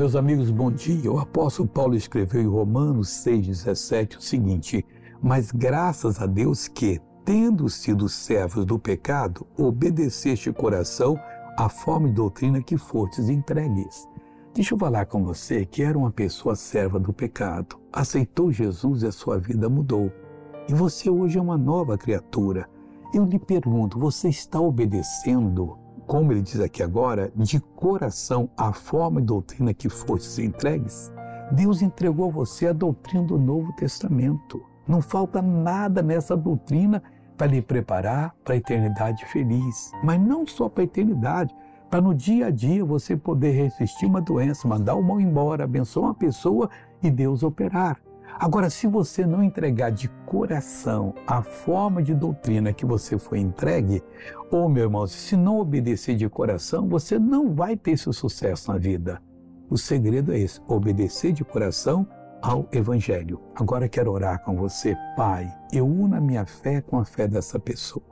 meus amigos, bom dia. O apóstolo Paulo escreveu em Romanos 6,17 o seguinte: Mas graças a Deus que, tendo sido servos do pecado, obedeceste coração à forma de doutrina que fostes entregues. Deixa eu falar com você que era uma pessoa serva do pecado, aceitou Jesus e a sua vida mudou. E você hoje é uma nova criatura. Eu lhe pergunto, você está obedecendo, como ele diz aqui agora, de coração à forma e doutrina que fostes entregues? Deus entregou a você a doutrina do Novo Testamento. Não falta nada nessa doutrina para lhe preparar para a eternidade feliz. Mas não só para a eternidade, para no dia a dia você poder resistir uma doença, mandar o mal embora, abençoar uma pessoa e Deus operar. Agora, se você não entregar de coração a forma de doutrina que você foi entregue, ou meu irmão, se não obedecer de coração, você não vai ter esse sucesso na vida. O segredo é esse: obedecer de coração ao Evangelho. Agora quero orar com você, Pai. Eu uno a minha fé com a fé dessa pessoa.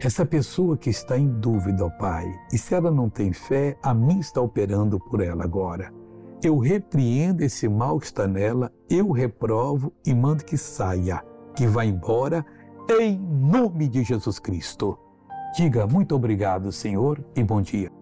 Essa pessoa que está em dúvida, ó Pai, e se ela não tem fé, a mim está operando por ela agora. Eu repreendo esse mal que está nela, eu reprovo e mando que saia, que vá embora, em nome de Jesus Cristo. Diga muito obrigado, Senhor, e bom dia.